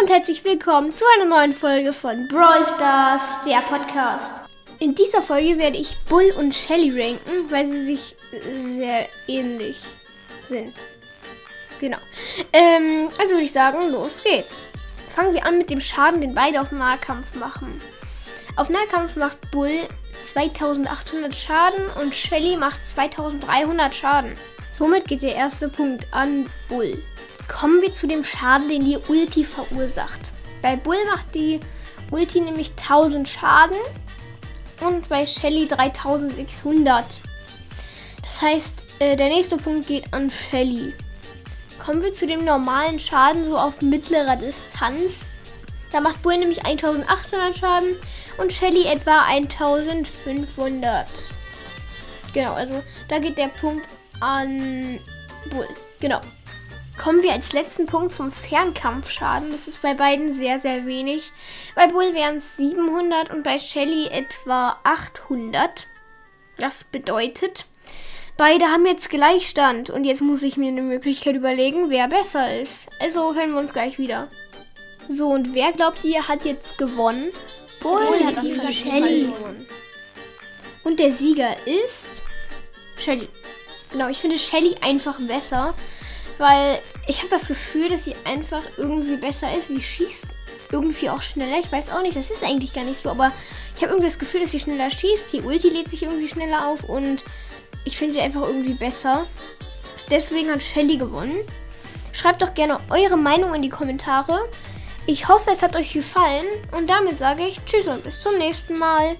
und herzlich willkommen zu einer neuen Folge von Brawl Stars, der Podcast. In dieser Folge werde ich Bull und Shelly ranken, weil sie sich sehr ähnlich sind. Genau. Ähm, also würde ich sagen, los geht's. Fangen wir an mit dem Schaden, den beide auf Nahkampf machen. Auf Nahkampf macht Bull 2800 Schaden und Shelly macht 2300 Schaden. Somit geht der erste Punkt an Bull. Kommen wir zu dem Schaden, den die Ulti verursacht. Bei Bull macht die Ulti nämlich 1000 Schaden und bei Shelly 3600. Das heißt, äh, der nächste Punkt geht an Shelly. Kommen wir zu dem normalen Schaden so auf mittlerer Distanz. Da macht Bull nämlich 1800 Schaden und Shelly etwa 1500. Genau, also da geht der Punkt an Bull. Genau. Kommen wir als letzten Punkt zum Fernkampfschaden. Das ist bei beiden sehr, sehr wenig. Bei Bull wären es 700 und bei Shelly etwa 800. Das bedeutet, beide haben jetzt Gleichstand und jetzt muss ich mir eine Möglichkeit überlegen, wer besser ist. Also hören wir uns gleich wieder. So, und wer glaubt ihr hat jetzt gewonnen? Bull Bull hat die Shelly. gewonnen. Und der Sieger ist Shelly. Genau, ich finde Shelly einfach besser, weil ich habe das Gefühl, dass sie einfach irgendwie besser ist. Sie schießt irgendwie auch schneller. Ich weiß auch nicht, das ist eigentlich gar nicht so, aber ich habe irgendwie das Gefühl, dass sie schneller schießt. Die Ulti lädt sich irgendwie schneller auf und ich finde sie einfach irgendwie besser. Deswegen hat Shelly gewonnen. Schreibt doch gerne eure Meinung in die Kommentare. Ich hoffe, es hat euch gefallen und damit sage ich Tschüss und bis zum nächsten Mal.